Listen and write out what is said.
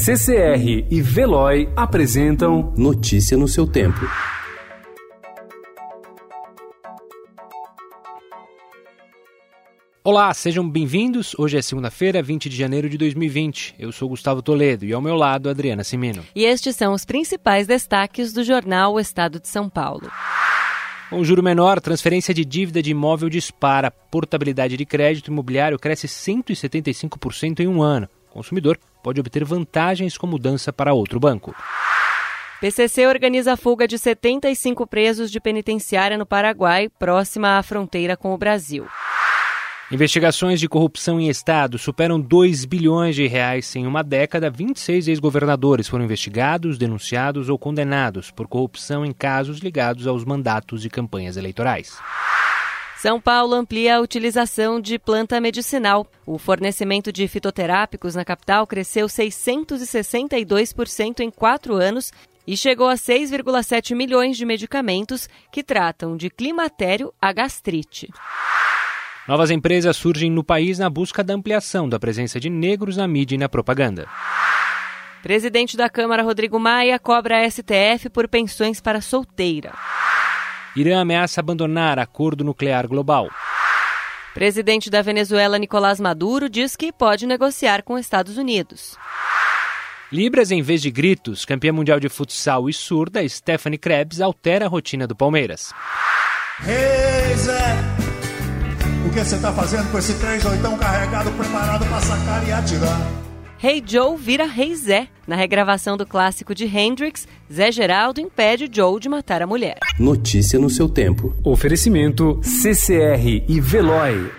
CCR e Veloy apresentam Notícia no seu tempo. Olá, sejam bem-vindos. Hoje é segunda-feira, 20 de janeiro de 2020. Eu sou Gustavo Toledo e ao meu lado, Adriana Simino. E estes são os principais destaques do jornal O Estado de São Paulo. Com juro menor, transferência de dívida de imóvel dispara. Portabilidade de crédito imobiliário cresce 175% em um ano. O consumidor pode obter vantagens com mudança para outro banco. PCC organiza a fuga de 75 presos de penitenciária no Paraguai, próxima à fronteira com o Brasil. Investigações de corrupção em Estado superam 2 bilhões de reais em uma década. 26 ex-governadores foram investigados, denunciados ou condenados por corrupção em casos ligados aos mandatos de campanhas eleitorais. São Paulo amplia a utilização de planta medicinal. O fornecimento de fitoterápicos na capital cresceu 662% em quatro anos e chegou a 6,7 milhões de medicamentos que tratam de climatério a gastrite. Novas empresas surgem no país na busca da ampliação da presença de negros na mídia e na propaganda. Presidente da Câmara Rodrigo Maia cobra a STF por pensões para solteira. Irã ameaça abandonar acordo nuclear global. Presidente da Venezuela Nicolás Maduro diz que pode negociar com Estados Unidos. Libras em vez de gritos, campeã mundial de futsal e surda, Stephanie Krebs altera a rotina do Palmeiras. Hey, Zé. O que você está fazendo com esse três oitão carregado, preparado para sacar e atirar? Rei hey Joe vira Rei hey Zé. Na regravação do clássico de Hendrix, Zé Geraldo impede Joe de matar a mulher. Notícia no seu tempo. Oferecimento CCR e Veloy.